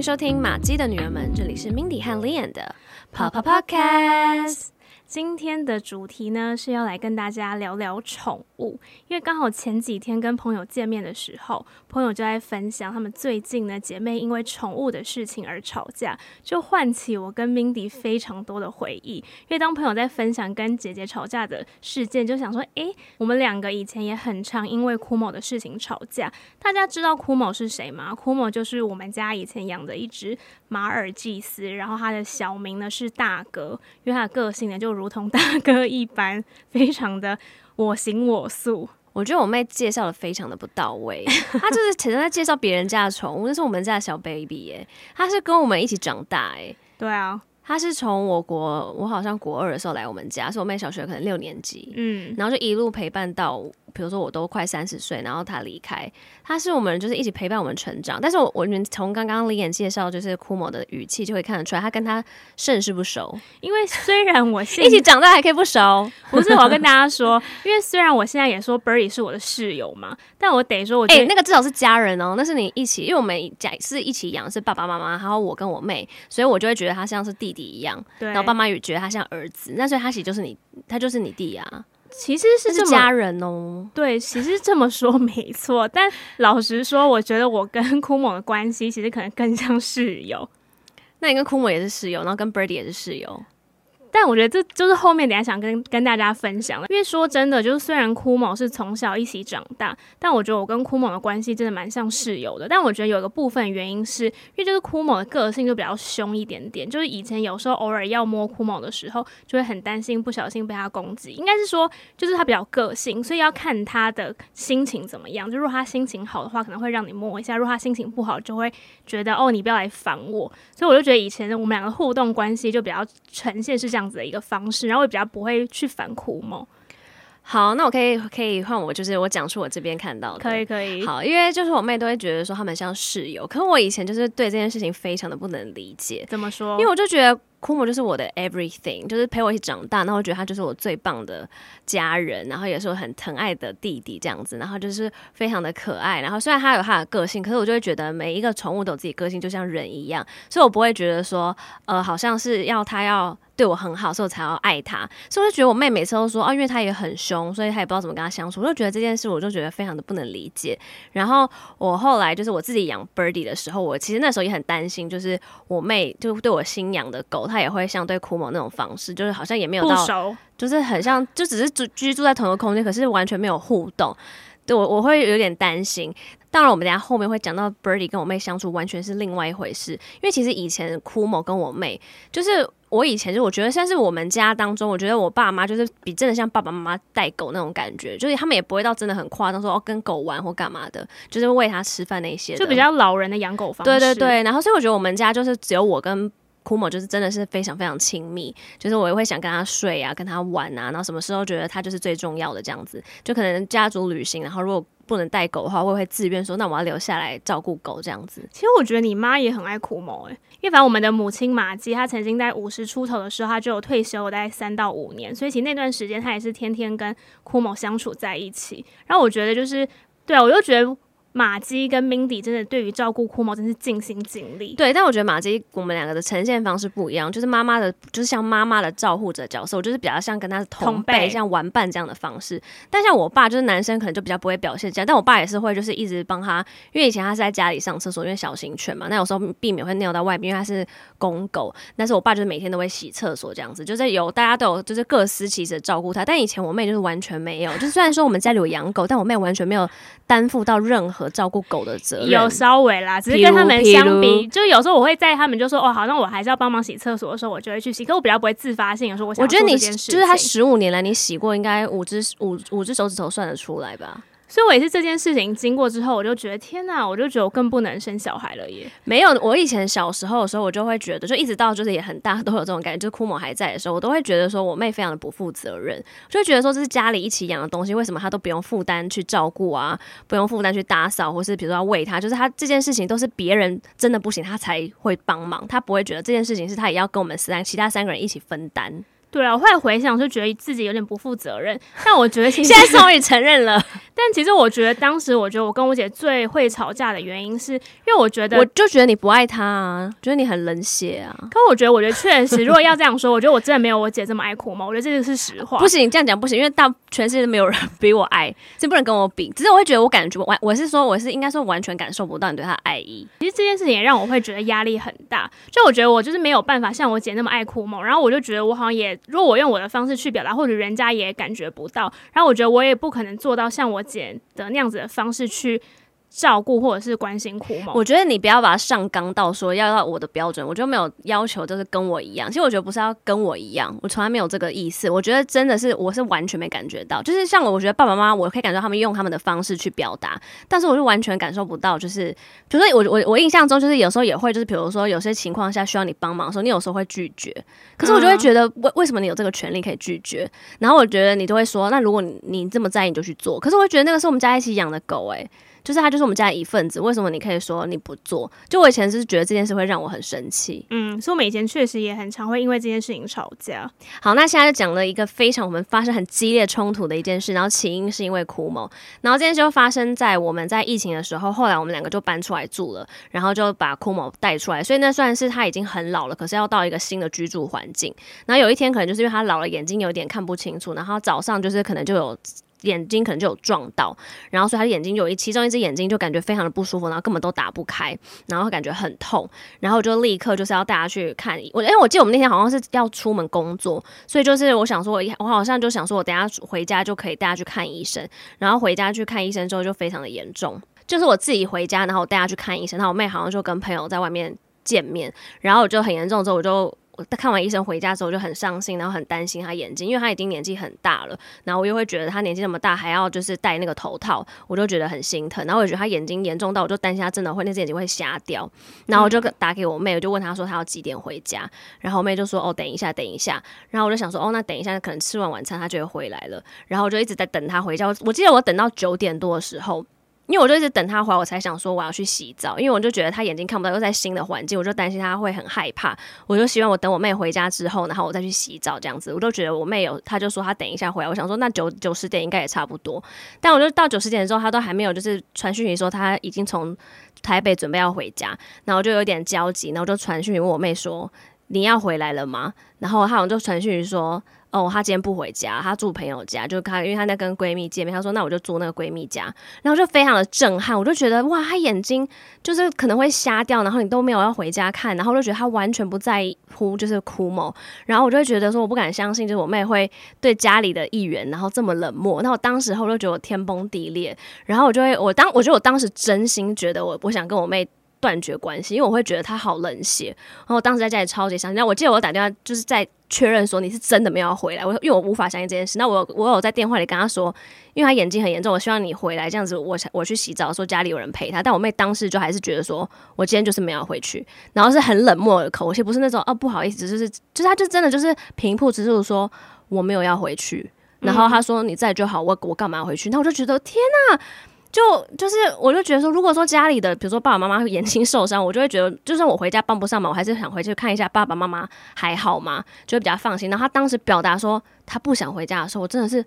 迎收听马姬的女儿们，这里是 Mindy 和 Lian 的 Papa Podcast。今天的主题呢，是要来跟大家聊聊宠物，因为刚好前几天跟朋友见面的时候，朋友就在分享他们最近呢，姐妹因为宠物的事情而吵架，就唤起我跟 Mindy 非常多的回忆。因为当朋友在分享跟姐姐吵架的事件，就想说，诶，我们两个以前也很常因为枯某的事情吵架。大家知道枯某是谁吗？枯某就是我们家以前养的一只马尔济斯，然后它的小名呢是大哥，因为它的个性呢就。如同大哥一般，非常的我行我素。我觉得我妹介绍的非常的不到位，她就是常常在介绍别人家的宠物，那是我们家的小 baby 耶，她是跟我们一起长大哎。对啊，她是从我国，我好像国二的时候来我们家，是我妹小学可能六年级，嗯，然后就一路陪伴到。比如说我都快三十岁，然后他离开，他是我们就是一起陪伴我们成长。但是我我们从刚刚 Lian 介绍就是库某的语气就会看得出来，他跟他甚是不熟。因为虽然我现一起长大还可以不熟，不是我要跟大家说，因为虽然我现在也说 Birdie 是我的室友嘛，但我得说我，我哎、欸，那个至少是家人哦，那是你一起，因为我们家是一起养，是爸爸妈妈，还有我跟我妹，所以我就会觉得他像是弟弟一样，然后爸妈也觉得他像儿子，那所以他其实就是你，他就是你弟啊。其实是，是家人哦，对，其实这么说 没错。但老实说，我觉得我跟 枯某的关系其实可能更像室友。那你跟枯某也是室友，然后跟 Birdie 也是室友。但我觉得这就是后面等下想跟跟大家分享的，因为说真的，就是虽然枯某是从小一起长大，但我觉得我跟枯某的关系真的蛮像室友的。但我觉得有一个部分原因是因为就是枯某的个性就比较凶一点点，就是以前有时候偶尔要摸枯某的时候，就会很担心不小心被他攻击。应该是说，就是他比较个性，所以要看他的心情怎么样。就如果他心情好的话，可能会让你摸一下；如果他心情不好，就会觉得哦，你不要来烦我。所以我就觉得以前我们两个互动关系就比较呈现是这样。这样子的一个方式，然后也比较不会去反苦梦。好，那我可以可以换我，就是我讲述我这边看到的，可以可以。好，因为就是我妹都会觉得说他们像室友，可是我以前就是对这件事情非常的不能理解。怎么说？因为我就觉得。库某就是我的 everything，就是陪我一起长大，然后我觉得他就是我最棒的家人，然后也是我很疼爱的弟弟这样子，然后就是非常的可爱。然后虽然他有他的个性，可是我就会觉得每一个宠物都有自己个性，就像人一样，所以我不会觉得说，呃，好像是要他要对我很好，所以我才要爱他。所以我就觉得我妹每次都说，啊，因为他也很凶，所以他也不知道怎么跟他相处。我就觉得这件事，我就觉得非常的不能理解。然后我后来就是我自己养 Birdy 的时候，我其实那时候也很担心，就是我妹就对我新养的狗，她也会相对枯某那种方式，就是好像也没有到，熟就是很像，就只是住居住在同一个空间，可是完全没有互动。对我我会有点担心。当然，我们等下后面会讲到 Birdie 跟我妹相处完全是另外一回事，因为其实以前枯某跟我妹，就是我以前就我觉得像是我们家当中，我觉得我爸妈就是比真的像爸爸妈妈带狗那种感觉，就是他们也不会到真的很夸张说哦跟狗玩或干嘛的，就是喂它吃饭那些，就比较老人的养狗方式。对对对，然后所以我觉得我们家就是只有我跟。库某就是真的是非常非常亲密，就是我也会想跟他睡啊，跟他玩啊，然后什么时候觉得他就是最重要的这样子，就可能家族旅行，然后如果不能带狗的话，我会自愿说那我要留下来照顾狗这样子。其实我觉得你妈也很爱库某诶，因为反正我们的母亲玛姬，她曾经在五十出头的时候，她就有退休大概三到五年，所以其实那段时间她也是天天跟库某相处在一起。然后我觉得就是，对啊，我就觉得。玛姬跟 Mindy 真的对于照顾酷猫真是尽心尽力。对，但我觉得马姬我们两个的呈现方式不一样，就是妈妈的，就是像妈妈的照护者角色，我就是比较像跟他是同辈，像玩伴这样的方式。但像我爸就是男生，可能就比较不会表现这样。但我爸也是会，就是一直帮他，因为以前他是在家里上厕所，因为小型犬嘛，那有时候避免会尿到外面，因为他是公狗。但是我爸就是每天都会洗厕所这样子，就是有大家都有就是各司其职照顾他。但以前我妹就是完全没有，就是虽然说我们家里有养狗，但我妹完全没有担负到任何。和照顾狗的责任有稍微啦，只是跟他们相比，就有时候我会在他们就说哦，好像我还是要帮忙洗厕所的时候，我就会去洗。可我比较不会自发性，有时候我想，我觉得你就是他十五年来你洗过，应该五只五五只手指头算得出来吧。所以，我也是这件事情经过之后，我就觉得天哪，我就觉得我更不能生小孩了耶。没有，我以前小时候的时候，我就会觉得，就一直到就是也很大都会有这种感觉，就是库某还在的时候，我都会觉得说我妹非常的不负责任，就会觉得说这是家里一起养的东西，为什么她都不用负担去照顾啊，不用负担去打扫，或是比如说要喂她，就是她这件事情都是别人真的不行，她才会帮忙，她不会觉得这件事情是她也要跟我们三其他三个人一起分担。对啊，我后来回想就觉得自己有点不负责任，但我觉得其实现在终于承认了。但其实我觉得当时，我觉得我跟我姐最会吵架的原因，是因为我觉得，我就觉得你不爱她啊，觉得你很冷血啊。可我觉得，我觉得确实，如果要这样说，我觉得我真的没有我姐这么爱哭嘛。我觉得这个是实话。不行，这样讲不行，因为大全世界都没有人比我爱，这不能跟我比。只是我会觉得，我感觉完，我是说，我是应该说完全感受不到你对她的爱意。其实这件事情也让我会觉得压力很大。就我觉得我就是没有办法像我姐那么爱哭嘛。然后我就觉得我好像也，如果我用我的方式去表达，或者人家也感觉不到。然后我觉得我也不可能做到像我姐的那样子的方式去照顾或者是关心哭嘛。我觉得你不要把它上纲到说要到我的标准，我就没有要求就是跟我一样。其实我觉得不是要跟我一样，我从来没有这个意思。我觉得真的是我是完全没感觉到，就是像我，我觉得爸爸妈妈我可以感受他们用他们的方式去表达，但是我就完全感受不到。就是比如说我我我印象中就是有时候也会就是比如说有些情况下需要你帮忙的时候，你有时候会拒绝，可是我就会觉得为为什么你有这个权利可以拒绝？然后我觉得你都会说，那如果你你这么在意，你就去做。可是我会觉得那个是我们家一起养的狗，诶。就是他，就是我们家的一份子。为什么你可以说你不做？就我以前是觉得这件事会让我很生气。嗯，所以我们以前确实也很常会因为这件事情吵架。好，那现在就讲了一个非常我们发生很激烈冲突的一件事，然后起因是因为哭某，然后这件事就发生在我们在疫情的时候，后来我们两个就搬出来住了，然后就把哭某带出来，所以那算是他已经很老了，可是要到一个新的居住环境。然后有一天可能就是因为他老了，眼睛有点看不清楚，然后早上就是可能就有。眼睛可能就有撞到，然后所以他的眼睛有一其中一只眼睛就感觉非常的不舒服，然后根本都打不开，然后感觉很痛，然后就立刻就是要带他去看我，因为我记得我们那天好像是要出门工作，所以就是我想说我，我好像就想说我等下回家就可以带他去看医生，然后回家去看医生之后就非常的严重，就是我自己回家，然后我带他去看医生，然后我妹好像就跟朋友在外面见面，然后我就很严重之后我就。他看完医生回家之后就很伤心，然后很担心他眼睛，因为他已经年纪很大了。然后我又会觉得他年纪那么大还要就是戴那个头套，我就觉得很心疼。然后我觉得他眼睛严重到我就担心他真的会那只眼睛会瞎掉。然后我就打给我妹，我就问他说他要几点回家。然后我妹就说哦，等一下，等一下。然后我就想说哦，那等一下可能吃完晚餐他就会回来了。然后我就一直在等他回家。我记得我等到九点多的时候。因为我就一直等他回来，我才想说我要去洗澡，因为我就觉得他眼睛看不到，又在新的环境，我就担心他会很害怕。我就希望我等我妹回家之后，然后我再去洗澡这样子。我都觉得我妹有，他就说他等一下回来，我想说那九九十点应该也差不多。但我就到九十点的时候，他都还没有就是传讯息说他已经从台北准备要回家，然后我就有点焦急，然后就传讯问我妹说你要回来了吗？然后他好像就传讯息说。哦，她今天不回家，她住朋友家，就她，因为她在跟闺蜜见面。她说：“那我就住那个闺蜜家。”然后就非常的震撼，我就觉得哇，她眼睛就是可能会瞎掉，然后你都没有要回家看，然后我就觉得她完全不在乎，就是哭某。然后我就会觉得说，我不敢相信，就是我妹会对家里的一员，然后这么冷漠。那我当时候就觉得我天崩地裂，然后我就会，我当我觉得我当时真心觉得我，我想跟我妹断绝关系，因为我会觉得她好冷血。然后我当时在家里超级伤心。那我记得我打电话就是在。确认说你是真的没有回来，我因为我无法相信这件事。那我我有在电话里跟他说，因为他眼睛很严重，我希望你回来这样子，我我去洗澡，说家里有人陪他。但我妹当时就还是觉得说我今天就是没有回去，然后是很冷漠的口气，不是那种哦不好意思，就是就是他就真的就是平铺直叙说我没有要回去。然后他说你在就好，我我干嘛要回去？那我就觉得天哪！就就是，我就觉得说，如果说家里的，比如说爸爸妈妈眼睛受伤，我就会觉得，就算我回家帮不上忙，我还是想回去看一下爸爸妈妈还好吗？就会比较放心。然后他当时表达说他不想回家的时候，我真的是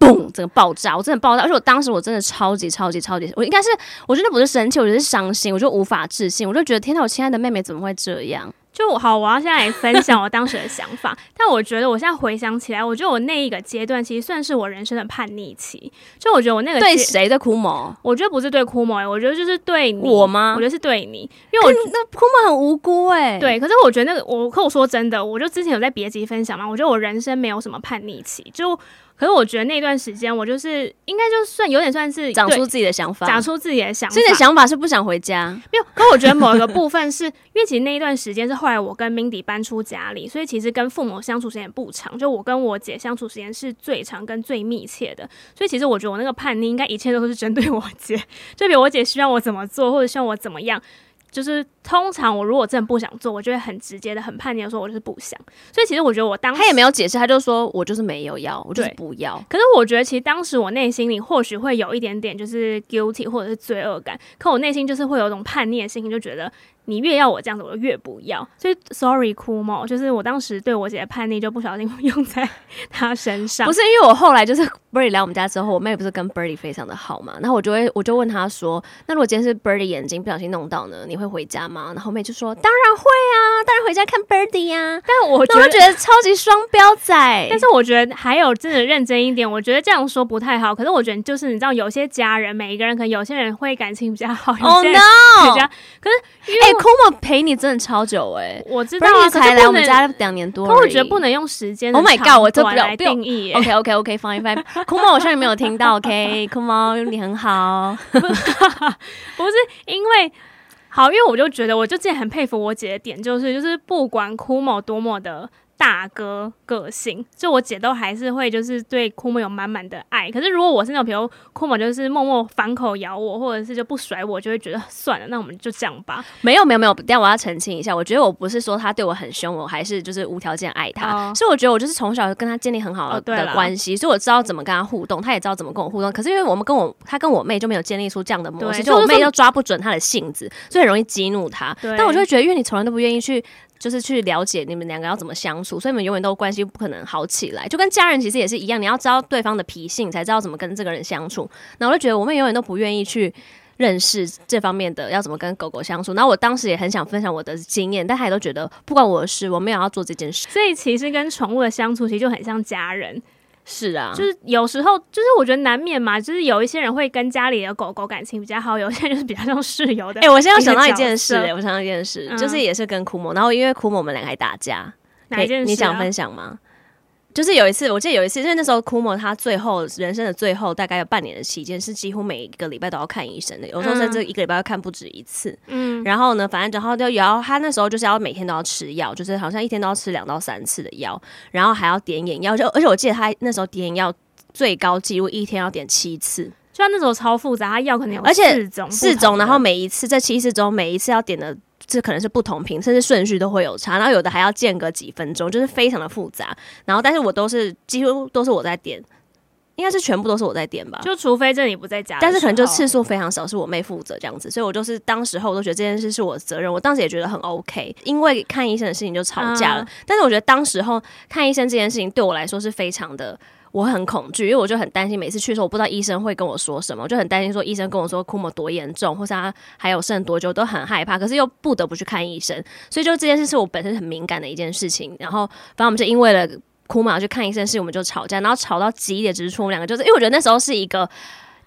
嘣，整个爆炸，我真的爆炸。而且我当时我真的超级超级超级，我应该是，我真的不是生气，我就是伤心，我就无法置信，我就觉得天呐，我亲爱的妹妹怎么会这样？就好，我要现在来分享我当时的想法。但我觉得我现在回想起来，我觉得我那一个阶段其实算是我人生的叛逆期。就我觉得我那个对谁的哭毛？我觉得不是对哭某，我觉得就是对你。我吗？我觉得是对你，因为我那哭毛很无辜哎、欸。对，可是我觉得那个我，可我说真的，我就之前有在别集分享嘛，我觉得我人生没有什么叛逆期，就。可是我觉得那段时间，我就是应该就算有点算是长出自己的想法，长出自己的想法。自己的想法是不想回家，没有。可我觉得某一个部分是 因为其实那一段时间是后来我跟 Mindy 搬出家里，所以其实跟父母相处时间不长。就我跟我姐相处时间是最长跟最密切的，所以其实我觉得我那个叛逆应该一切都是针对我姐，就比如我姐希望我怎么做，或者希望我怎么样。就是通常我如果真的不想做，我就会很直接的、很叛逆的说，我就是不想。所以其实我觉得我当时他也没有解释，他就说我就是没有要，我就是不要。可是我觉得其实当时我内心里或许会有一点点就是 guilty 或者是罪恶感，可我内心就是会有一种叛逆的心情，就觉得。你越要我这样子，我就越不要。所以，sorry，哭猫，就是我当时对我姐的叛逆，就不小心 用在她身上。不是因为我后来就是 Birdy 来我们家之后，我妹不是跟 Birdy 非常的好嘛，然后我就会我就问她说，那如果今天是 Birdy 眼睛不小心弄到呢，你会回家吗？然后妹就说，当然会啊，当然回家看 Birdy 呀。但我觉得我觉得超级双标仔。但是我觉得还有真的认真一点，我觉得这样说不太好。可是我觉得就是你知道，有些家人每一个人可能有些人会感情比较好，有些人比较。可是，哎，Kumo 陪你真的超久哎、欸，我知道啊，才来我们家两年多，可我觉得不能用时间，Oh my God，我这不来定义。OK OK OK，Fine Fine，Kumo 我上面没有听到，OK，Kumo 你很好，不是因为好，因为我就觉得，我就真的很佩服我姐的点，就是就是不管 Kumo 多么的。大哥个性，就我姐都还是会就是对库莫有满满的爱。可是如果我是那种，比如库莫就是默默反口咬我，或者是就不甩我，就会觉得算了，那我们就这样吧。没有没有没有，但我要澄清一下，我觉得我不是说他对我很凶，我还是就是无条件爱他。所以、哦、我觉得我就是从小跟他建立很好的关系，哦、所以我知道怎么跟他互动，他也知道怎么跟我互动。可是因为我们跟我他跟我妹就没有建立出这样的模式，就我妹又抓不准他的性子，所以很容易激怒他。但我就会觉得，因为你从来都不愿意去。就是去了解你们两个要怎么相处，所以你们永远都关系不可能好起来。就跟家人其实也是一样，你要知道对方的脾性，才知道怎么跟这个人相处。那我就觉得我们永远都不愿意去认识这方面的要怎么跟狗狗相处。那我当时也很想分享我的经验，但他也都觉得不关我的事，我没有要做这件事。所以其实跟宠物的相处其实就很像家人。是啊，就是有时候，就是我觉得难免嘛，就是有一些人会跟家里的狗狗感情比较好，有些人就是比较像室友的。哎、欸，我现在想到一件事、欸，哎，我想到一件事，嗯、就是也是跟库某，然后因为库某我们两个还打架，哪一件事、啊？你想分享吗？就是有一次，我记得有一次，因为那时候库莫他最后人生的最后大概有半年的期间，是几乎每一个礼拜都要看医生的，有时候甚至一个礼拜要看不止一次。嗯，然后呢，反正然后就要他那时候就是要每天都要吃药，就是好像一天都要吃两到三次的药，然后还要点眼药，就而且我记得他那时候点眼药。最高纪录一天要点七次，就像那时候超复杂，他药可能有四种，而且四种，然后每一次这七次中，每一次要点的这可能是不同频，甚至顺序都会有差，然后有的还要间隔几分钟，就是非常的复杂。然后，但是我都是几乎都是我在点，应该是全部都是我在点吧，就除非这里不在家，但是可能就次数非常少，是我妹负责这样子，所以我就是当时候我都觉得这件事是我的责任，我当时也觉得很 OK，因为看医生的事情就吵架了，嗯、但是我觉得当时候看医生这件事情对我来说是非常的。我很恐惧，因为我就很担心，每次去的时候，我不知道医生会跟我说什么，我就很担心说医生跟我说库莫多严重，或是他还有剩多久，都很害怕。可是又不得不去看医生，所以就这件事是我本身很敏感的一件事情。然后，反正我们就因为了库莫去看医生是，我们就吵架，然后吵到激烈之处，我们两个就是因为我觉得那时候是一个。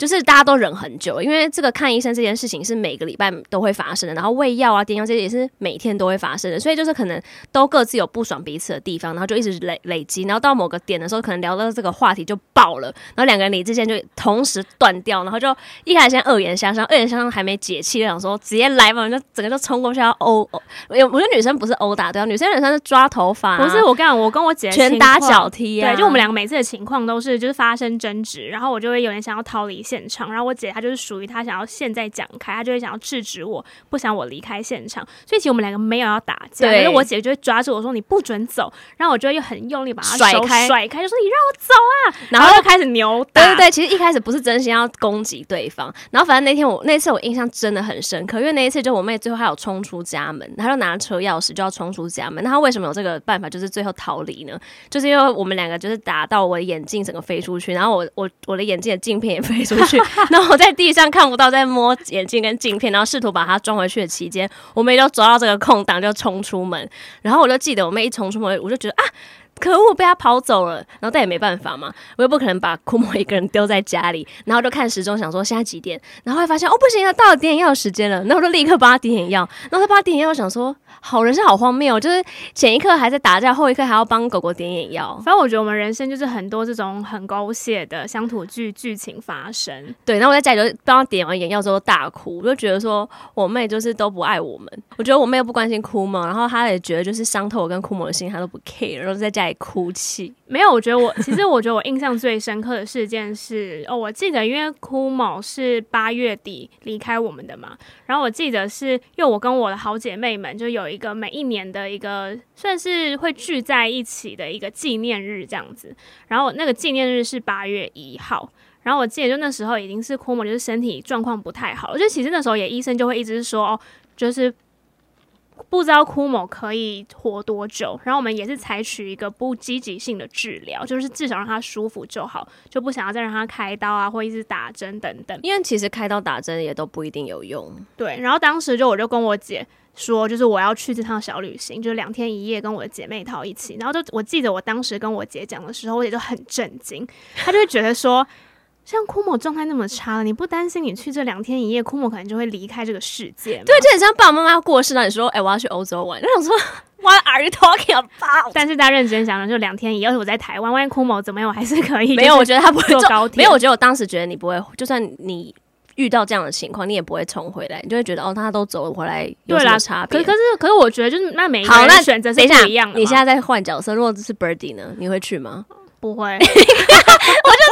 就是大家都忍很久，因为这个看医生这件事情是每个礼拜都会发生的，然后喂药啊、点药这些也是每天都会发生的，所以就是可能都各自有不爽彼此的地方，然后就一直累累积，然后到某个点的时候，可能聊到这个话题就爆了，然后两个人理智线就同时断掉，然后就一开始先恶言相向，恶言相向还没解气，就想说直接来嘛，就整个就冲过去要殴殴。我觉得女生不是殴打对啊，女生女生是抓头发、啊，不是我跟你讲，我跟我姐拳打脚踢啊，对，就我们两个每次的情况都是就是发生争执，然后我就会有点想要逃离现场，然后我姐。她就是属于她想要现在讲开，她就会想要制止我，不想我离开现场。所以其实我们两个没有要打架，对可是我姐就会抓住我说你不准走，然后我就又很用力把她甩开，甩开就说你让我走啊，然后就开始扭打。对对对，其实一开始不是真心要攻击对方，然后反正那天我那次我印象真的很深刻，因为那一次就我妹最后还有冲出家门，她就拿车钥匙就要冲出家门。那她为什么有这个办法，就是最后逃离呢？就是因为我们两个就是打到我的眼镜整个飞出去，然后我我我的眼镜的镜片也飞出出去，然后我在地上看不到，在摸眼镜跟镜片，然后试图把它装回去的期间，我妹就抓到这个空档就冲出门，然后我就记得我妹一冲出门，我就觉得啊。可恶，被他跑走了，然后但也没办法嘛，我又不可能把库莫一个人丢在家里，然后就看时钟，想说现在几点，然后会发现哦不行了，到了点眼药的时间了，然后我就立刻帮他点眼药，然后他帮他点眼药，想说好人生好荒谬，就是前一刻还在打架，后一刻还要帮狗狗点眼药。反正我觉得我们人生就是很多这种很狗血的乡土剧剧情发生。对，然后我在家里就帮他点完眼药之后大哭，我就觉得说我妹就是都不爱我们，我觉得我妹又不关心库莫，然后她也觉得就是伤透我跟库莫的心，她都不 care，然后在家里。哭泣没有，我觉得我其实我觉得我印象最深刻的事件是 哦，我记得因为枯某是八月底离开我们的嘛，然后我记得是因为我跟我的好姐妹们就有一个每一年的一个算是会聚在一起的一个纪念日这样子，然后那个纪念日是八月一号，然后我记得就那时候已经是枯某就是身体状况不太好，就其实那时候也医生就会一直说哦，就是。不知道枯某可以活多久，然后我们也是采取一个不积极性的治疗，就是至少让他舒服就好，就不想要再让他开刀啊，或一直打针等等。因为其实开刀打针也都不一定有用。对，然后当时就我就跟我姐说，就是我要去这趟小旅行，就是两天一夜，跟我的姐妹淘一起。然后就我记得我当时跟我姐讲的时候，我姐就很震惊，她就会觉得说。像枯某状态那么差了，你不担心你去这两天一夜，枯某可能就会离开这个世界吗？对，就很像爸爸妈妈要过世了，你说，哎、欸，我要去欧洲玩，那种说，What are you talking about？但是大家认真想想，就两天一夜，我在台湾，万一枯某怎么样，我还是可以。没有，我觉得他不会坐高铁。没有，我觉得我当时觉得你不会，就算你遇到这样的情况，你也不会冲回来，你就会觉得哦，他都走了，回来有什么差别？可是可是可是，我觉得就是那每一个人选择是不一样的。你现在在换角色，如果是 Birdy 呢，你会去吗？不会 我就是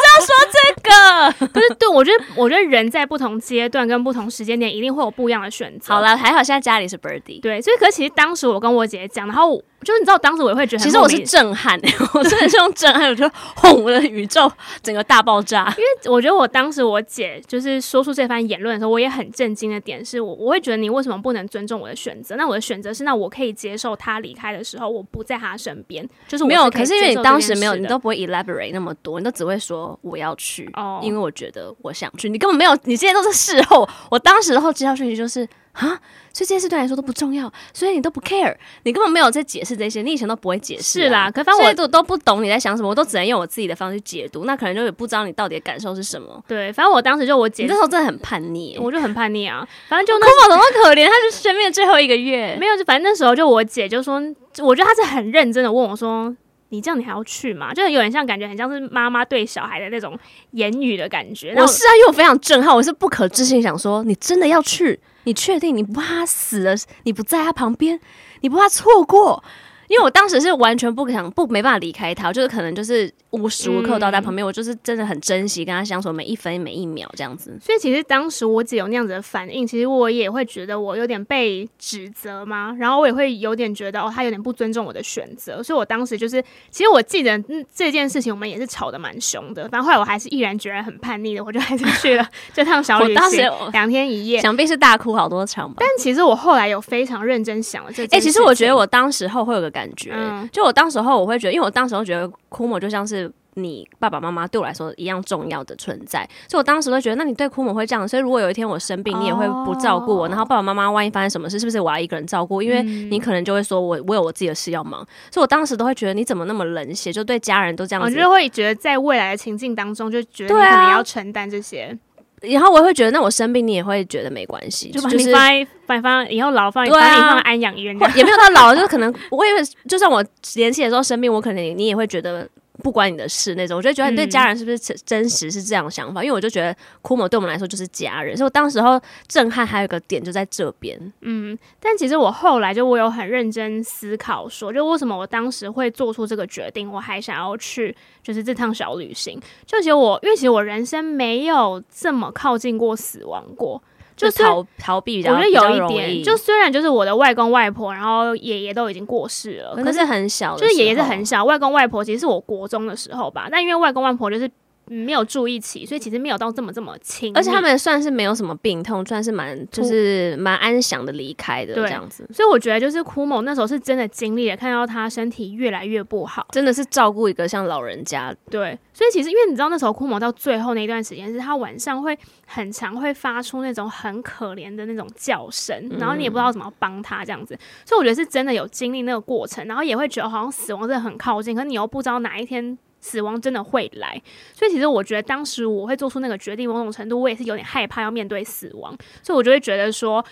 要说这个。可是对，我觉得，我觉得人在不同阶段跟不同时间点，一定会有不一样的选择。好了，还好现在家里是 Birdy，对，所以可是其实当时我跟我姐姐讲，然后。就是你知道，当时我也会觉得，其实我是震撼，我真的是用震撼，我就轰，我的宇宙整个大爆炸。因为我觉得我当时我姐就是说出这番言论的时候，我也很震惊的点是我我会觉得你为什么不能尊重我的选择？那我的选择是，那我可以接受他离开的时候，我不在他身边，就是我是没有。可是因为你当时没有，你都不会 elaborate 那么多，你都只会说我要去，哦，因为我觉得我想去。你根本没有，你现在都是事后。我当时的后接到讯息就是。啊，所以这件事对你来说都不重要，所以你都不 care，你根本没有在解释这些，你以前都不会解释、啊。是啦，可反正我都都不懂你在想什么，我都只能用我自己的方式解读，那可能就也不知道你到底的感受是什么。对，反正我当时就我姐，那时候真的很叛逆，我就很叛逆啊。反正就枯某怎么可怜，他是生命的最后一个月，没有，就反正那时候就我姐就说，我觉得她是很认真的问我说。你这样你还要去吗？就有点像感觉很像是妈妈对小孩的那种言语的感觉。我是啊，因为我非常震撼，我是不可置信，想说你真的要去？你确定你不怕他死了？你不在他旁边？你不怕错过？因为我当时是完全不想不没办法离开他，就是可能就是无时无刻都在旁边，嗯，我就是真的很珍惜跟他相处每一分每一秒这样子。所以其实当时我姐有那样子的反应，其实我也会觉得我有点被指责嘛，然后我也会有点觉得哦，他有点不尊重我的选择。所以我当时就是，其实我记得嗯这件事情我们也是吵得蛮凶的，反正后来我还是毅然决然很叛逆的，我就还是去了 这趟小旅行，两天一夜，想必是大哭好多场吧。但其实我后来有非常认真想了这件事，哎、欸，其实我觉得我当时候会有个感感觉，嗯，就我当时候我会觉得，因为我当时候觉得枯某就像是你爸爸妈妈对我来说一样重要的存在，所以我当时会觉得，那你对枯某会这样，所以如果有一天我生病，你也会不照顾我，哦，然后爸爸妈妈万一发生什么事，是不是我要一个人照顾？因为你可能就会说我我有我自己的事要忙，所以我当时都会觉得你怎么那么冷血，就对家人都这样子，我就会觉得在未来的情境当中，就觉得你可能要承担这些。然后我也会觉得，那我生病你也会觉得没关系，就把你放在放放以后老放，把你放在安养医院，也没有到老，就是可能我也会就算我年轻的时候生病，我可能你也会觉得。不关你的事那种，我就觉得你对家人是不是真实是这样的想法？嗯、因为我就觉得枯某对我们来说就是家人，所以我当时候震撼还有一个点就在这边。嗯，但其实我后来就我有很认真思考说，就为什么我当时会做出这个决定，我还想要去就是这趟小旅行。就其实我因为其实我人生没有这么靠近过死亡过。就逃逃避，我觉得有一点，就虽然就是我的外公外婆，然后爷爷都已经过世了，可是很小，就是爷爷是很小，外公外婆其实是我国中的时候吧，但因为外公外婆就是。没有住一起，所以其实没有到这么这么亲，而且他们算是没有什么病痛，算是蛮就是蛮安详的离开的这样子。所以我觉得就是枯某那时候是真的经历了，看到他身体越来越不好，真的是照顾一个像老人家。对，所以其实因为你知道那时候枯某到最后那一段时间，是他晚上会很常会发出那种很可怜的那种叫声，然后你也不知道怎么帮他这样子。所以我觉得是真的有经历那个过程，然后也会觉得好像死亡真的很靠近，可是你又不知道哪一天。死亡真的会来，所以其实我觉得当时我会做出那个决定，某种程度我也是有点害怕要面对死亡，所以我就会觉得说，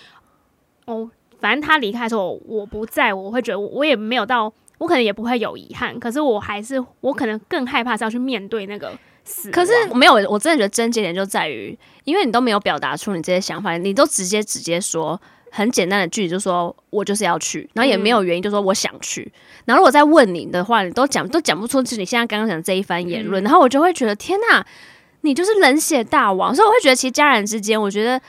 哦，反正他离开的时候我不在，我会觉得我也没有到，我可能也不会有遗憾，可是我还是我可能更害怕是要去面对那个死。可是没有，我真的觉得症结点就在于，因为你都没有表达出你这些想法，你都直接直接说。很简单的句子就说，我就是要去，然后也没有原因，就说我想去。嗯、然后如果再问你的话，你都讲都讲不出，就是你现在刚刚讲这一番言论、嗯，然后我就会觉得天哪，你就是冷血大王。所以我会觉得，其实家人之间，我觉得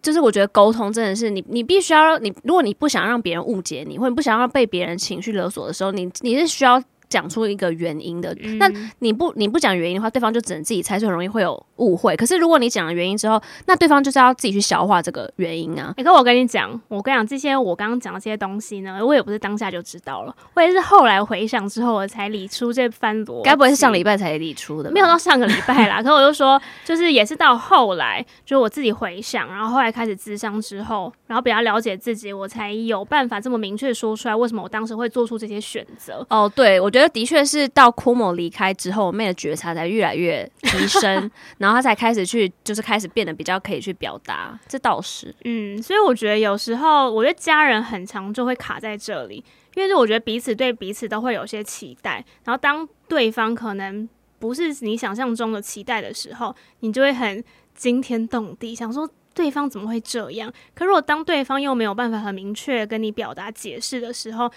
就是我觉得沟通真的是你，你必须要你，如果你不想让别人误解你，或者你不想要被别人情绪勒索的时候，你你是需要讲出一个原因的。嗯、那你不你不讲原因的话，对方就只能自己猜，就很容易会有误会。可是如果你讲了原因之后，那对方就是要自己去消化这个原因啊。你跟、欸、我跟你讲，我跟你讲这些我刚刚讲的这些东西呢，我也不是当下就知道了，我也是后来回想之后我才理出这番逻辑。该不会是上礼拜才理出的？没有到上个礼拜啦。可是我就说，就是也是到后来，就我自己回想，然后后来开始智商之后，然后比较了解自己，我才有办法这么明确说出来，为什么我当时会做出这些选择。哦，对，我觉得的确是到 Kumo 离开之后，我妹的觉察才越来越提升，然后她才开始去，就是开始变得比较可以去表达。这倒是，嗯，所以我觉得有时候，我觉得家人很常就会卡在这里，因为是我觉得彼此对彼此都会有些期待，然后当对方可能不是你想象中的期待的时候，你就会很惊天动地，想说对方怎么会这样？可如果当对方又没有办法很明确跟你表达解释的时候，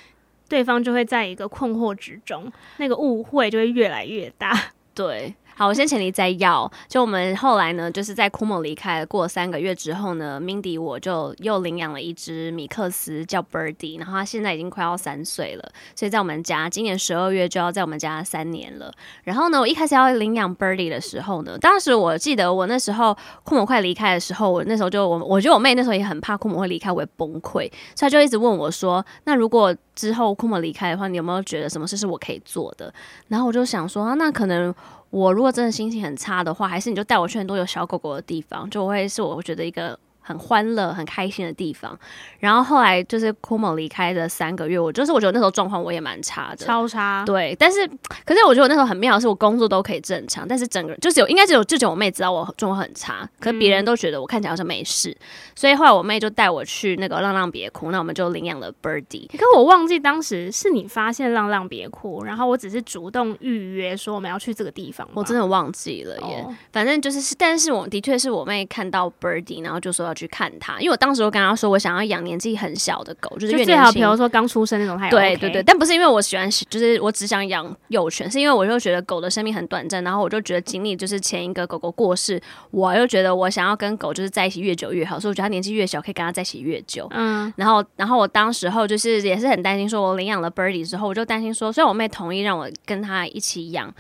对方就会在一个困惑之中，那个误会就会越来越大。对。好，我先请你再要，就我们后来呢，就是在 Kumo 离开过三个月之后呢，Mindy 我就又领养了一只米克斯叫 Birdy，然后它现在已经快要三岁了，所以在我们家今年十二月就要在我们家三年了。然后呢，我一开始要领养 Birdy 的时候呢，当时我记得我那时候 Kumo 快离开的时候，我那时候就我我觉得我妹那时候也很怕 Kumo 会离开，我会崩溃，所以就一直问我说：“那如果之后 Kumo 离开的话，你有没有觉得什么事是我可以做的？”然后我就想说：“啊，那可能。”我如果真的心情很差的话，还是你就带我去很多有小狗狗的地方，就会是我觉得一个。很欢乐、很开心的地方。然后后来就是 Kumo 离开的三个月，我就是我觉得那时候状况我也蛮差的，超差。对，但是可是我觉得我那时候很妙的是，我工作都可以正常，但是整个人就是有应该只有就只有我妹知道我状况很差，可是别人都觉得我看起来好像没事。嗯、所以后来我妹就带我去那个浪浪别哭，那我们就领养了 Birdy。可我忘记当时是你发现浪浪别哭，然后我只是主动预约说我们要去这个地方，我真的忘记了耶。哦、反正就是，但是我的确是我妹看到 Birdy，然后就说要。去看它，因为我当时我跟他说，我想要养年纪很小的狗，就是越最好，比如说刚出生那种还、OK。对对对，但不是因为我喜欢，就是我只想养幼犬，是因为我就觉得狗的生命很短暂，然后我就觉得经历就是前一个狗狗过世，我又觉得我想要跟狗就是在一起越久越好，所以我觉得它年纪越小可以跟它在一起越久。嗯，然后然后我当时候就是也是很担心，说我领养了 Birdy 之后，我就担心说，虽然我妹同意让我跟他一起养，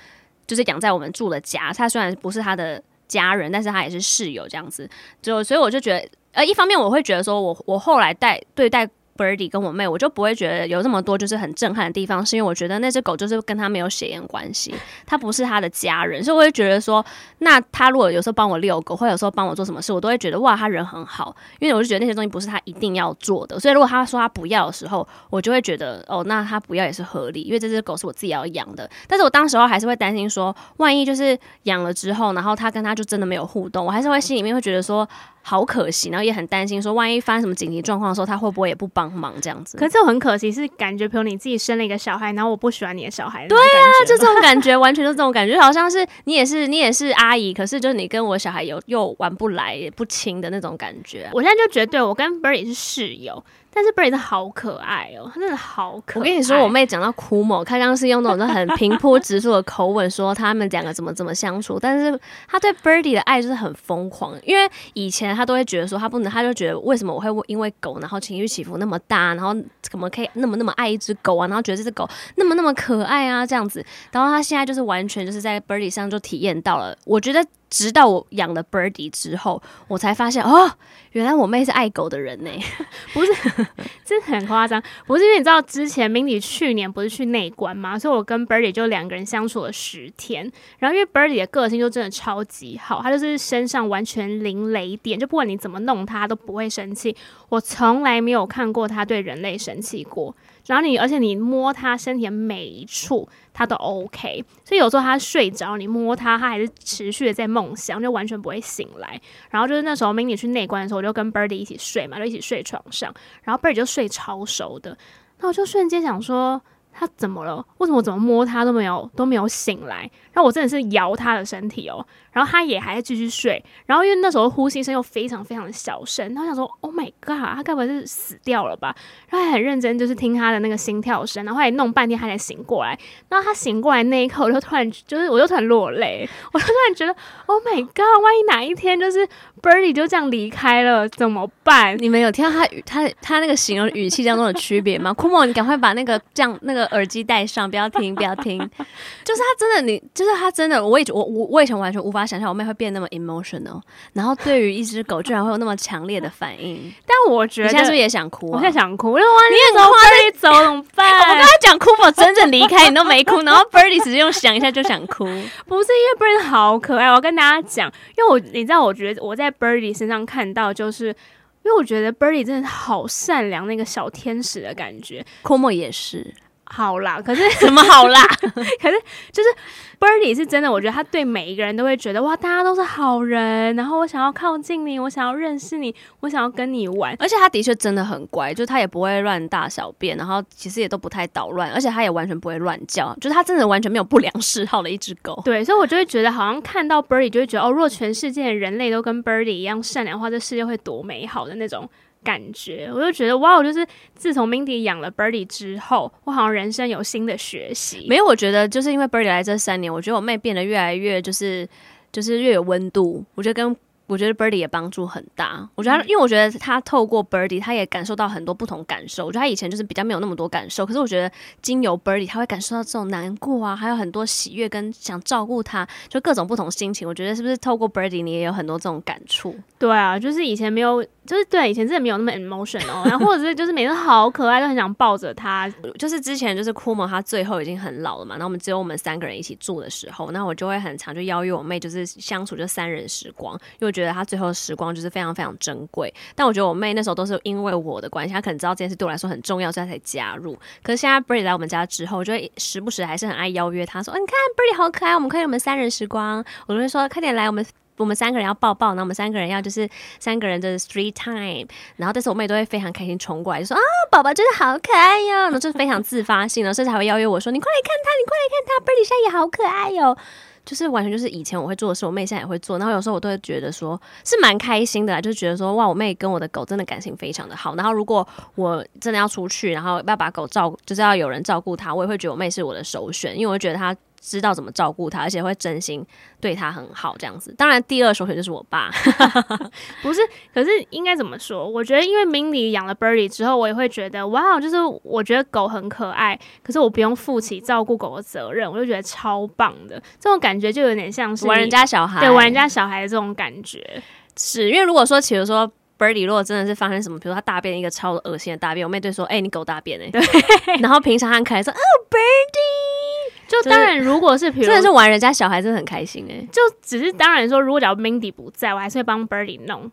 就是养在我们住的家，他虽然不是他的。家人，但是他也是室友这样子，就所以我就觉得，呃，一方面我会觉得说我，我后来带对待。Birdy 跟我妹，我就不会觉得有那么多就是很震撼的地方，是因为我觉得那只狗就是跟他没有血缘关系，他不是他的家人，所以我会觉得说，那他如果有时候帮我遛狗，或有时候帮我做什么事，我都会觉得哇，他人很好，因为我就觉得那些东西不是他一定要做的，所以如果他说他不要的时候，我就会觉得哦，那他不要也是合理，因为这只狗是我自己要养的，但是我当时候还是会担心说，万一就是养了之后，然后他跟他就真的没有互动，我还是会心里面会觉得说。好可惜，然后也很担心，说万一发生什么紧急状况的时候，他会不会也不帮忙这样子？可是这种很可惜，是感觉，比如你自己生了一个小孩，然后我不喜欢你的小孩，对啊，就这种感觉，完全就是这种感觉，好像是你也是你也是阿姨，可是就是你跟我小孩有又玩不来也不亲的那种感觉。我现在就觉得，对，我跟 Berry 是室友。但是 Birdy 好可爱哦，他真的好可爱。我跟你说，我妹讲到 Kumo，她刚刚是用那种很平铺直述的口吻说他们两个怎么怎么相处，但是她对 Birdy 的爱就是很疯狂。因为以前她都会觉得说她不能，她就觉得为什么我会因为狗然后情绪起伏那么大，然后怎么可以那么那么爱一只狗啊，然后觉得这只狗那么那么可爱啊这样子。然后她现在就是完全就是在 Birdy 上就体验到了，我觉得。直到我养了 Birdy 之后，我才发现哦，原来我妹是爱狗的人呢。不是，真的很夸张。不是因为你知道之前 Mindy 去年不是去内关嘛？所以我跟 Birdy 就两个人相处了十天。然后因为 Birdy 的个性就真的超级好，他就是身上完全零雷点，就不管你怎么弄他都不会生气。我从来没有看过他对人类生气过。然后你，而且你摸他身体的每一处，他都 OK。所以有时候他睡着，你摸他，他还是持续的在梦想，就完全不会醒来。然后就是那时候 Mindy 去内观的时候，我就跟 Birdy 一起睡嘛，就一起睡床上。然后 Birdy 就睡超熟的，那我就瞬间想说。他怎么了？为什么我怎么摸他都没有都没有醒来？然后我真的是摇他的身体哦，然后他也还在继续睡。然后因为那时候呼吸声又非常非常的小声，然后想说：“Oh my god，他该不会是死掉了吧？”然后还很认真，就是听他的那个心跳声，然后也弄半天，他才醒过来。然后他醒过来那一刻，我就突然就是我就突然落泪，我就突然觉得：“Oh my god，万一哪一天就是 Birdy 就这样离开了怎么办？”你们有听到他语他他那个形容语气当中的区别吗？Kumo，你赶快把那个这样那个。耳机戴上，不要听，不要听。就是他真的，你就是他真的，我以我我我以前完全无法想象我妹会变那么 emotional，然后对于一只狗居然会有那么强烈的反应。但我觉得，你现在是不是也想哭？我现在想哭，我说哇，你也走 Birdy 走怎么办？我跟他讲哭，我真正离开你都没哭，然后 Birdy 只是用想一下就想哭，不是因为 Birdy 好可爱。我要跟大家讲，因为我你知道，我觉得我在 Birdy 身上看到就是。因为我觉得 Birdy 真的好善良，那个小天使的感觉。Kumo 也是。好啦，可是 什么好啦？可是就是 Birdy 是真的，我觉得他对每一个人都会觉得哇，大家都是好人，然后我想要靠近你，我想要认识你，我想要跟你玩。而且他的确真的很乖，就他也不会乱大小便，然后其实也都不太捣乱，而且他也完全不会乱叫，就是他真的完全没有不良嗜好的一只狗。对，所以我就会觉得好像看到 Birdy 就会觉得哦，如果全世界的人类都跟 Birdy 一样善良的话，这世界会多美好的那种。感觉，我就觉得哇，我就是自从 Mindy 养了 Birdy 之后，我好像人生有新的学习。没有，我觉得就是因为 Birdy 来这三年，我觉得我妹变得越来越就是就是越有温度。我觉得跟我觉得 Birdy 也帮助很大。我觉得他，因为我觉得他透过 Birdy，他也感受到很多不同感受。我觉得他以前就是比较没有那么多感受，可是我觉得经由 Birdy，他会感受到这种难过啊，还有很多喜悦跟想照顾他，就各种不同心情。我觉得是不是透过 Birdy，你也有很多这种感触？对啊，就是以前没有。就是对，以前真的没有那么 emotional，然后或者是就是每次好可爱，都很想抱着他。就是之前就是 Kumo 他最后已经很老了嘛，然后我们只有我们三个人一起住的时候，那我就会很常就邀约我妹，就是相处就三人时光，因为我觉得他最后的时光就是非常非常珍贵。但我觉得我妹那时候都是因为我的关系，她可能知道这件事对我来说很重要，所以她才加入。可是现在 Birdy 来我们家之后，就会时不时还是很爱邀约她说：“，你看 Birdy 好可爱，我们可以我们三人时光。”我就会说：“快点来我们。”我们三个人要抱抱，然后我们三个人要就是三个人的 street time，然后但是我妹都会非常开心冲过来，就说啊，宝宝真的好可爱哟，然后就是非常自发性的，甚至还会邀约我说，你快来看他，你快来看他，Birdy 现在也好可爱哟，就是完全就是以前我会做的事，我妹现在也会做，然后有时候我都会觉得说是蛮开心的，就觉得说哇，我妹跟我的狗真的感情非常的好，然后如果我真的要出去，然后要把狗照，就是要有人照顾它，我也会觉得我妹是我的首选，因为我觉得她。知道怎么照顾他，而且会真心对他很好，这样子。当然，第二首选就是我爸，不是。可是应该怎么说？我觉得，因为 Mindy 养了 Birdy 之后，我也会觉得，哇，就是我觉得狗很可爱，可是我不用负起照顾狗的责任，我就觉得超棒的。这种感觉就有点像是玩人家小孩，对，玩人家小孩的这种感觉。是因为如果说，比如说 Birdy 如果真的是发生什么，比如说他大便一个超恶心的大便，我妹对说：“哎、欸，你狗大便哎、欸。”对。然后平常很可爱说：“哦，Birdy。”就当然，如果是比如真的是玩人家小孩，真的很开心哎、欸。就只是当然说，如果假如 Mindy 不在，我还是会帮 Birdy 弄。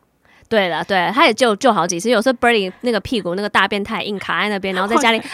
对了，对，他也救救好几次。有时候 Birdy 那个屁股那个大便太硬卡在那边，然后在家里，真的，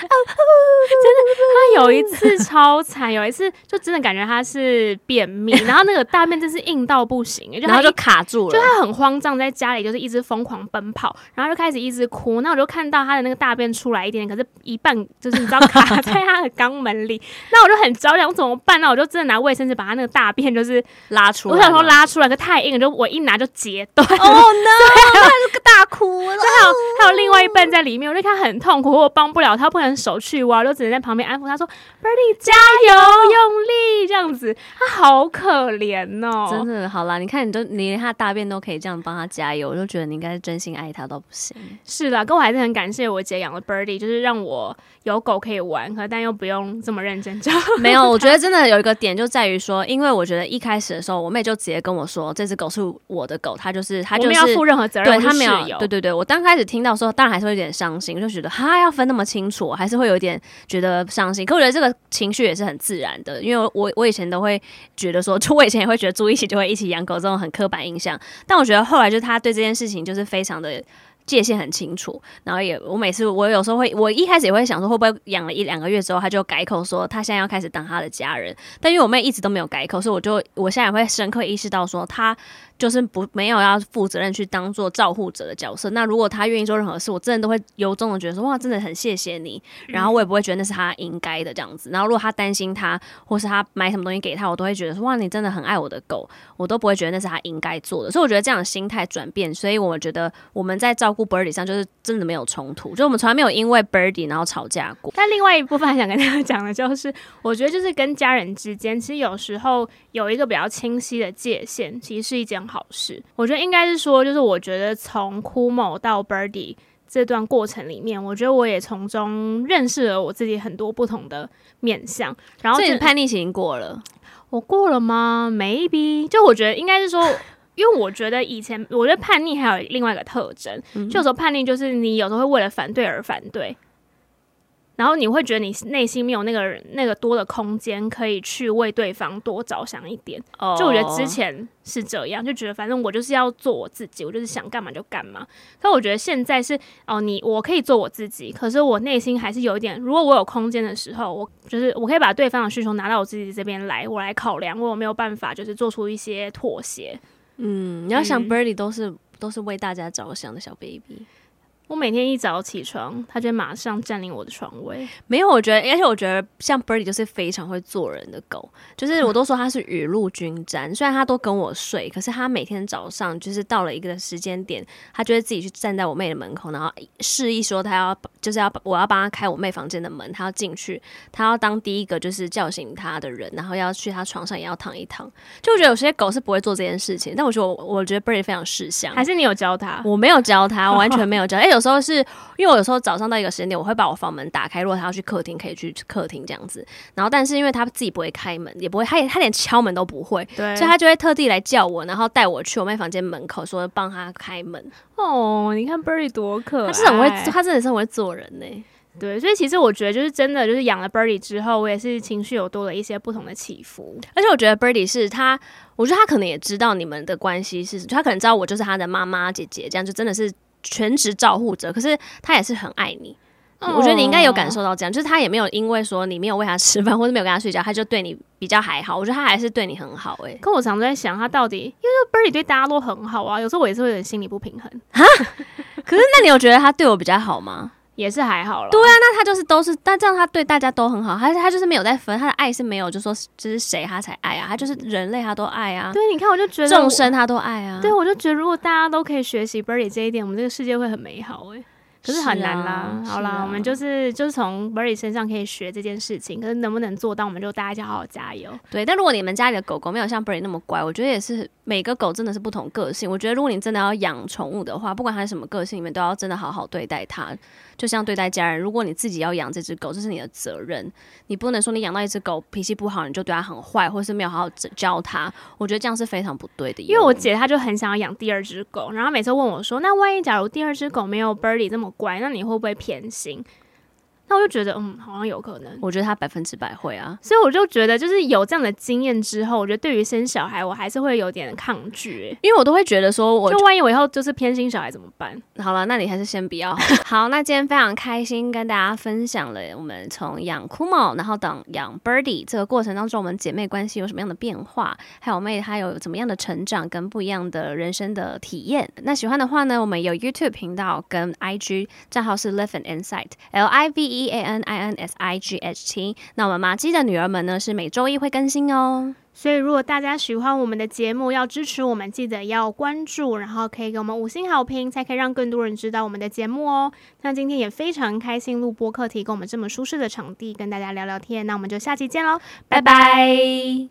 他有一次超惨，有一次就真的感觉他是便秘，然后那个大便真是硬到不行，就然后就卡住了，就他很慌张，在家里就是一直疯狂奔跑，然后就开始一直哭。那我就看到他的那个大便出来一点点，可是一半就是你知道卡在他的肛门里，那我就很着急，我怎么办？那我就真的拿卫生纸把他那个大便就是拉出来，我想说拉出来，可太硬了，就我一拿就截断。哦、oh, no！他是个大哭，然后还有还有另外一半在里面，我就看很痛苦，我帮不了他，不能手去挖，我就只能在旁边安抚他说：“Birdy 加油，用力这样子。”他好可怜哦，真的。好啦，你看你都你连他大便都可以这样帮他加油，我就觉得你应该是真心爱他到不行。是啦，可我还是很感谢我姐养了 Birdy，就是让我有狗可以玩，可但又不用这么认真教。没有，我觉得真的有一个点就在于说，因为我觉得一开始的时候，我妹就直接跟我说，这只狗是我的狗，它就是它就是没有负任何责任。对它没有，对对对，我刚开始听到说，当然还是会有点伤心，就觉得哈要分那么清楚，还是会有点觉得伤心。可我觉得这个情绪也是很自然的，因为我我以前都会觉得说，就我以前也会觉得住一起就会一起养狗这种很刻板印象，但我觉得后来就是他对这件事情就是非常的。界限很清楚，然后也我每次我有时候会，我一开始也会想说，会不会养了一两个月之后，他就改口说他现在要开始当他的家人，但因为我妹一直都没有改口，所以我就我现在也会深刻意识到说他。就是不没有要负责任去当做照护者的角色。那如果他愿意做任何事，我真的都会由衷的觉得说哇，真的很谢谢你。然后我也不会觉得那是他应该的这样子。然后如果他担心他，或是他买什么东西给他，我都会觉得说哇，你真的很爱我的狗，我都不会觉得那是他应该做的。所以我觉得这样的心态转变，所以我觉得我们在照顾 Birdy 上就是真的没有冲突，就我们从来没有因为 Birdy 然后吵架过。但另外一部分想跟大家讲的就是，我觉得就是跟家人之间，其实有时候有一个比较清晰的界限，其实是一件好事。我。我觉得应该是说，就是我觉得从 Kumo 到 Birdy 这段过程里面，我觉得我也从中认识了我自己很多不同的面相。然后，这叛逆期已经过了，我过了吗？Maybe，就我觉得应该是说，因为我觉得以前我觉得叛逆还有另外一个特征，嗯、就有时候叛逆就是你有时候会为了反对而反对。然后你会觉得你内心没有那个那个多的空间，可以去为对方多着想一点。Oh. 就我觉得之前是这样，就觉得反正我就是要做我自己，我就是想干嘛就干嘛。但我觉得现在是哦，你我可以做我自己，可是我内心还是有一点。如果我有空间的时候，我就是我可以把对方的需求拿到我自己这边来，我来考量，我有没有办法就是做出一些妥协。嗯，你要想 Birdy 都是、嗯、都是为大家着想的小 baby。我每天一早起床，他就马上占领我的床位。没有，我觉得，而且我觉得像 Birdy 就是非常会做人的狗，就是我都说他是雨露均沾。虽然他都跟我睡，可是他每天早上就是到了一个时间点，他就会自己去站在我妹的门口，然后示意说他要就是要我要帮他开我妹房间的门，他要进去，他要当第一个就是叫醒他的人，然后要去他床上也要躺一躺。就我觉得有些狗是不会做这件事情，但我觉得我我觉得 Birdy 非常识相。还是你有教他？我没有教他，我完全没有教。哎、欸，有时候是因为我有时候早上到一个时间点，我会把我房门打开，如果他要去客厅，可以去客厅这样子。然后，但是因为他自己不会开门，也不会，他也他连敲门都不会，对，所以他就会特地来叫我，然后带我去我妹房间门口，说帮他开门。哦，你看 Birdy 多可爱，他是很会，他真的是很会做人呢。对，所以其实我觉得就是真的，就是养了 Birdy 之后，我也是情绪有多了一些不同的起伏。而且我觉得 Birdy 是他，我觉得他可能也知道你们的关系是，他可能知道我就是他的妈妈姐姐，这样就真的是。全职照护者，可是他也是很爱你。Oh. 我觉得你应该有感受到这样，就是他也没有因为说你没有喂他吃饭或者没有跟他睡觉，他就对你比较还好。我觉得他还是对你很好哎、欸。可我常常在想，他到底因为 Birdy 对大家都很好啊，有时候我也是会有点心理不平衡哈，可是那你有觉得他对我比较好吗？也是还好了。对啊，那他就是都是，但这样他对大家都很好，他他就是没有在分，他的爱是没有，就说这是谁他才爱啊，他就是人类他都爱啊。对，你看我就觉得众生他都爱啊。对，我就觉得如果大家都可以学习 Birdy 这一点，我们这个世界会很美好哎、欸。可是很难啦，啊、好啦，啊、我们就是就是从 Birdy 身上可以学这件事情，可是能不能做到，我们就大家就好好加油。对，但如果你们家里的狗狗没有像 Birdy 那么乖，我觉得也是每个狗真的是不同个性。我觉得如果你真的要养宠物的话，不管它是什么个性，你们都要真的好好对待它，就像对待家人。如果你自己要养这只狗，这是你的责任，你不能说你养到一只狗脾气不好，你就对它很坏，或是没有好好教它。我觉得这样是非常不对的。因为我姐她就很想要养第二只狗，然后每次问我说：“那万一假如第二只狗没有 Birdy 这么乖，那你会不会？”偏心，那我就觉得，嗯，好像有可能。我觉得他百分之百会啊，所以我就觉得，就是有这样的经验之后，我觉得对于生小孩，我还是会有点抗拒，因为我都会觉得说我，我就万一我以后就是偏心小孩怎么办？好了，那你还是先不要。好，那今天非常开心跟大家分享了我们从养 Kumo，然后等养 Birdy 这个过程当中，我们姐妹关系有什么样的变化，还有我妹她有怎么样的成长跟不一样的人生的体验。那喜欢的话呢，我们有 YouTube 频道跟 IG 账号是 Live and Insight，L I V E。E A N I N S I G H T，那我们麻鸡的女儿们呢，是每周一会更新哦。所以如果大家喜欢我们的节目，要支持我们，记得要关注，然后可以给我们五星好评，才可以让更多人知道我们的节目哦。那今天也非常开心录播客，提供我们这么舒适的场地跟大家聊聊天。那我们就下期见喽，拜拜。